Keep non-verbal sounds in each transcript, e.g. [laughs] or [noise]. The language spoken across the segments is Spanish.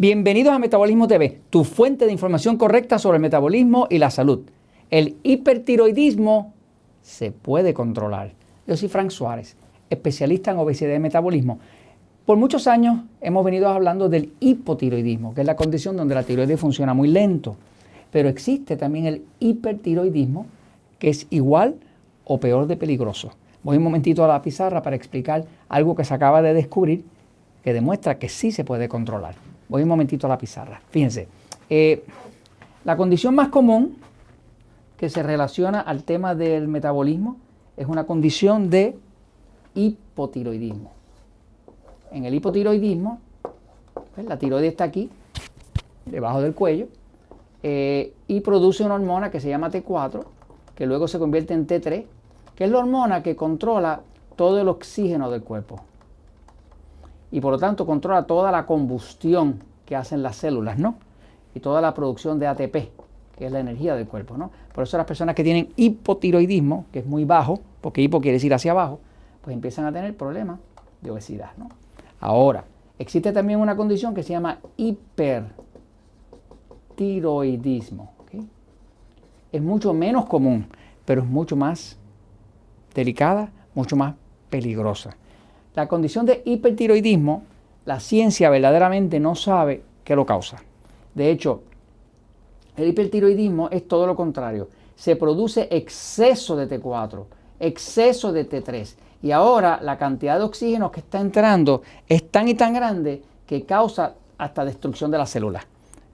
Bienvenidos a Metabolismo TV, tu fuente de información correcta sobre el metabolismo y la salud. El hipertiroidismo se puede controlar. Yo soy Frank Suárez, especialista en obesidad y metabolismo. Por muchos años hemos venido hablando del hipotiroidismo, que es la condición donde la tiroides funciona muy lento. Pero existe también el hipertiroidismo, que es igual o peor de peligroso. Voy un momentito a la pizarra para explicar algo que se acaba de descubrir que demuestra que sí se puede controlar. Voy un momentito a la pizarra. Fíjense, eh, la condición más común que se relaciona al tema del metabolismo es una condición de hipotiroidismo. En el hipotiroidismo, pues, la tiroides está aquí, debajo del cuello, eh, y produce una hormona que se llama T4, que luego se convierte en T3, que es la hormona que controla todo el oxígeno del cuerpo y por lo tanto controla toda la combustión que hacen las células, ¿no? Y toda la producción de ATP, que es la energía del cuerpo, ¿no? Por eso las personas que tienen hipotiroidismo, que es muy bajo, porque hipo quiere decir hacia abajo, pues empiezan a tener problemas de obesidad. Ahora, existe también una condición que se llama hipertiroidismo, Es mucho menos común, pero es mucho más delicada, mucho más peligrosa. La condición de hipertiroidismo, la ciencia verdaderamente no sabe qué lo causa. De hecho, el hipertiroidismo es todo lo contrario. Se produce exceso de T4, exceso de T3. Y ahora la cantidad de oxígeno que está entrando es tan y tan grande que causa hasta destrucción de las células.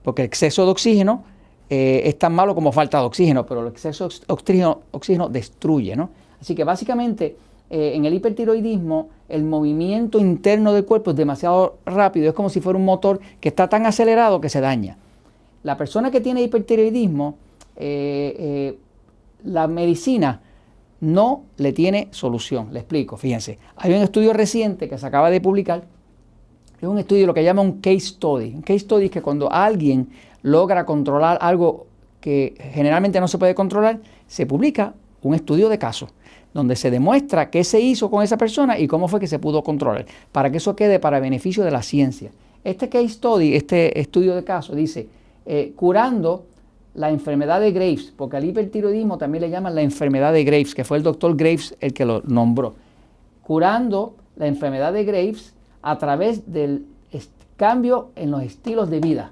Porque el exceso de oxígeno eh, es tan malo como falta de oxígeno, pero el exceso de oxígeno, oxígeno destruye. ¿no? Así que básicamente eh, en el hipertiroidismo el movimiento interno del cuerpo es demasiado rápido, es como si fuera un motor que está tan acelerado que se daña. La persona que tiene hipertiroidismo, eh, eh, la medicina no le tiene solución. Le explico, fíjense. Hay un estudio reciente que se acaba de publicar, es un estudio lo que llama un case study. Un case study es que cuando alguien logra controlar algo que generalmente no se puede controlar, se publica un estudio de caso donde se demuestra qué se hizo con esa persona y cómo fue que se pudo controlar, para que eso quede para beneficio de la ciencia. Este case study, este estudio de caso, dice, eh, curando la enfermedad de Graves, porque al hipertiroidismo también le llaman la enfermedad de Graves, que fue el doctor Graves el que lo nombró. Curando la enfermedad de Graves a través del cambio en los estilos de vida.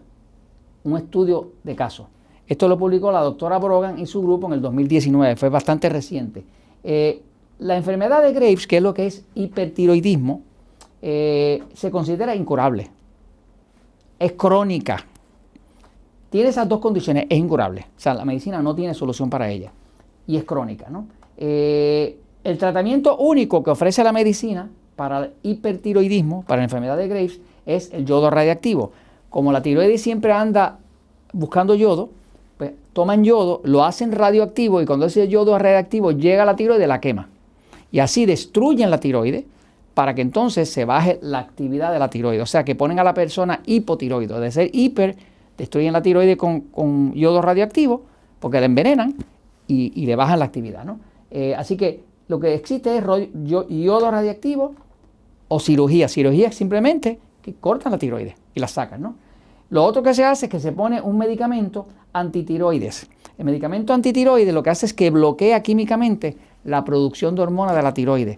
Un estudio de caso. Esto lo publicó la doctora Brogan y su grupo en el 2019, fue bastante reciente. Eh, la enfermedad de Graves, que es lo que es hipertiroidismo, eh, se considera incurable. Es crónica. Tiene esas dos condiciones, es incurable. O sea, la medicina no tiene solución para ella. Y es crónica, ¿no? Eh, el tratamiento único que ofrece la medicina para el hipertiroidismo, para la enfermedad de Graves, es el yodo radiactivo. Como la tiroides siempre anda buscando yodo, toman yodo, lo hacen radioactivo y cuando ese yodo es radioactivo llega a la tiroide la quema. Y así destruyen la tiroide para que entonces se baje la actividad de la tiroide. O sea que ponen a la persona hipotiroide. De ser hiper, destruyen la tiroide con, yodo radioactivo porque la envenenan y, le bajan la actividad. ¿no? Eh, así que lo que existe es yodo radioactivo o cirugía. Cirugía es simplemente que cortan la tiroide y la sacan. ¿no? Lo otro que se hace es que se pone un medicamento antitiroides. El medicamento antitiroides lo que hace es que bloquea químicamente la producción de hormonas de la tiroides.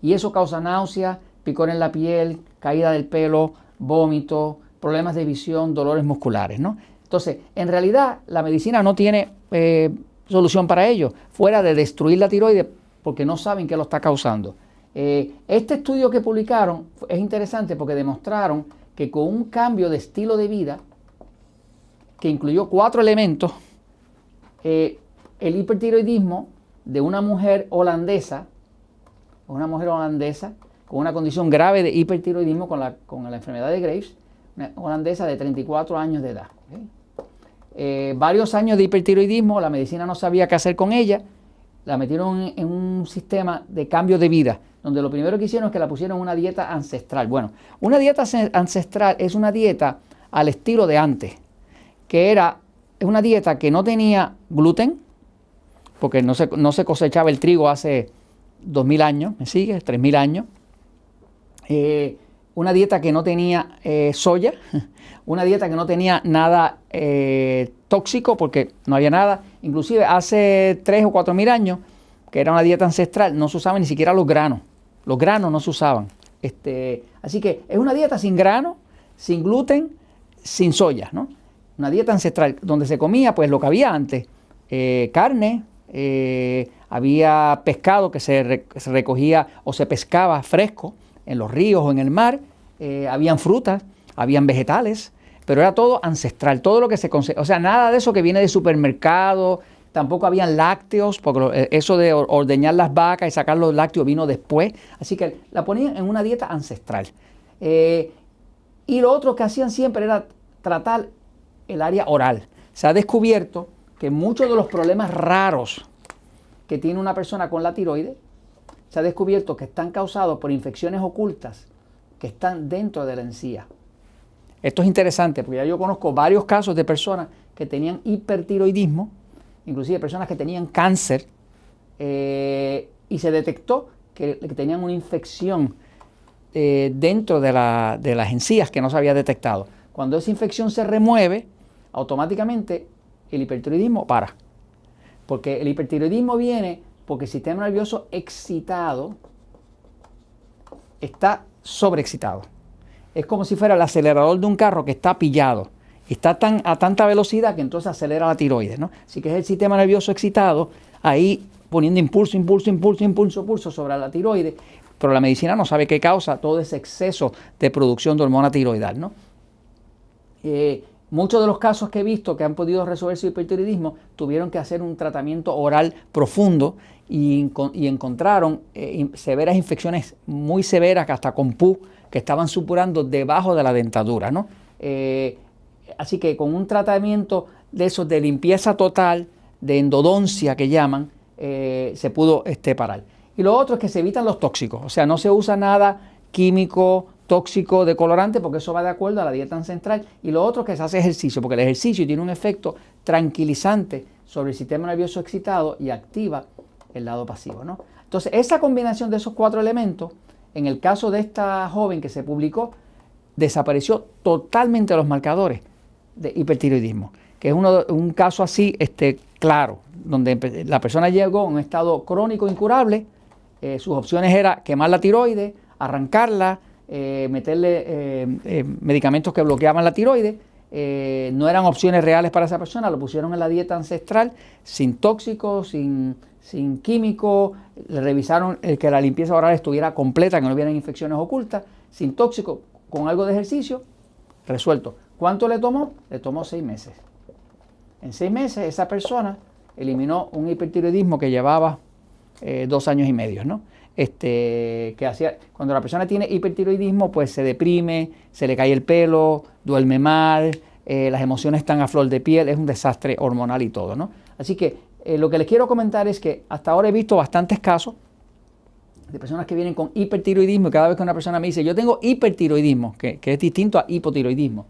Y eso causa náusea, picor en la piel, caída del pelo, vómito, problemas de visión, dolores musculares. ¿no? Entonces, en realidad la medicina no tiene eh, solución para ello, fuera de destruir la tiroides porque no saben qué lo está causando. Eh, este estudio que publicaron es interesante porque demostraron que con un cambio de estilo de vida, que incluyó cuatro elementos, eh, el hipertiroidismo de una mujer holandesa, una mujer holandesa con una condición grave de hipertiroidismo con la, con la enfermedad de Graves, una holandesa de 34 años de edad. Eh, varios años de hipertiroidismo, la medicina no sabía qué hacer con ella, la metieron en un sistema de cambio de vida donde lo primero que hicieron es que la pusieron en una dieta ancestral. Bueno, una dieta ancestral es una dieta al estilo de antes, que era una dieta que no tenía gluten, porque no se, no se cosechaba el trigo hace 2.000 años, ¿me sigue? 3.000 años. Eh, una dieta que no tenía eh, soya, [laughs] una dieta que no tenía nada eh, tóxico porque no había nada. Inclusive hace 3 o 4 mil años, que era una dieta ancestral, no se usaban ni siquiera los granos. Los granos no se usaban. Este, así que es una dieta sin grano, sin gluten, sin soya, ¿no? Una dieta ancestral. Donde se comía pues lo que había antes, eh, carne, eh, había pescado que se, recogía o se pescaba fresco en los ríos o en el mar, eh, habían frutas, habían vegetales, pero era todo ancestral, todo lo que se o sea, nada de eso que viene de supermercado, tampoco habían lácteos, porque eso de ordeñar las vacas y sacar los lácteos vino después, así que la ponían en una dieta ancestral. y lo otro que hacían siempre era tratar el área oral. Se ha descubierto que muchos de los problemas raros que tiene una persona con la tiroides se ha descubierto que están causados por infecciones ocultas que están dentro de la encía. Esto es interesante porque ya yo conozco varios casos de personas que tenían hipertiroidismo, inclusive personas que tenían cáncer, eh, y se detectó que, tenían una infección eh, dentro de, de las encías que no se había detectado. Cuando esa infección se remueve, automáticamente el hipertiroidismo para. Porque el hipertiroidismo viene porque el sistema nervioso excitado está sobreexcitado. Es como si fuera el acelerador de un carro que está pillado. Está tan, a tanta velocidad que entonces acelera la tiroides. ¿no? Así que es el sistema nervioso excitado ahí poniendo impulso, impulso, impulso, impulso, impulso sobre la tiroides. Pero la medicina no sabe qué causa todo ese exceso de producción de hormona tiroidal. ¿no? Eh, Muchos de los casos que he visto que han podido resolver su hipertiroidismo tuvieron que hacer un tratamiento oral profundo y, encontraron eh, severas infecciones muy severas, hasta con pu, que estaban supurando debajo de la dentadura. ¿no? Eh, así que con un tratamiento de esos de limpieza total, de endodoncia que llaman, eh, se pudo este, parar. Y lo otro es que se evitan los tóxicos, o sea, no se usa nada químico, tóxico de colorante porque eso va de acuerdo a la dieta ancestral y lo otro que se hace ejercicio porque el ejercicio tiene un efecto tranquilizante sobre el sistema nervioso excitado y activa el lado pasivo. ¿no? Entonces esa combinación de esos cuatro elementos, en el caso de esta joven que se publicó, desapareció totalmente los marcadores de hipertiroidismo, que es uno, un caso así este, claro, donde la persona llegó en un estado crónico incurable, eh, sus opciones eran quemar la tiroides, arrancarla, eh, meterle eh, eh, medicamentos que bloqueaban la tiroides. no eran opciones reales para esa persona, lo pusieron en la dieta ancestral, sin tóxicos, sin, sin químicos, le revisaron que la limpieza oral estuviera completa, que no hubieran infecciones ocultas, sin tóxicos, con algo de ejercicio, resuelto. ¿Cuánto le tomó? Le tomó seis meses. En seis meses esa persona eliminó un hipertiroidismo que llevaba dos años y medio, ¿no? Este, que hacía, cuando la persona tiene hipertiroidismo, pues se deprime, se le cae el pelo, duerme mal, eh, las emociones están a flor de piel, es un desastre hormonal y todo, ¿no? Así que eh, lo que les quiero comentar es que hasta ahora he visto bastantes casos de personas que vienen con hipertiroidismo y cada vez que una persona me dice, yo tengo hipertiroidismo, que, que es distinto a hipotiroidismo,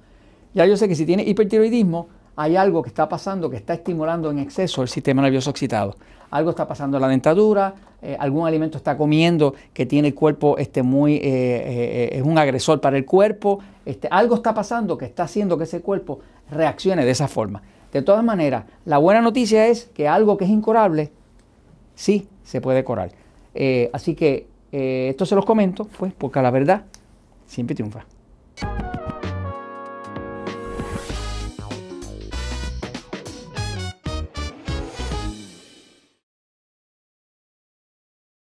ya yo sé que si tiene hipertiroidismo, hay algo que está pasando que está estimulando en exceso el sistema nervioso excitado. Algo está pasando en la dentadura, eh, algún alimento está comiendo que tiene el cuerpo este, muy, eh, eh, es un agresor para el cuerpo. Este, algo está pasando que está haciendo que ese cuerpo reaccione de esa forma. De todas maneras, la buena noticia es que algo que es incurable, sí se puede curar. así que esto se los comento, pues, porque la verdad siempre triunfa.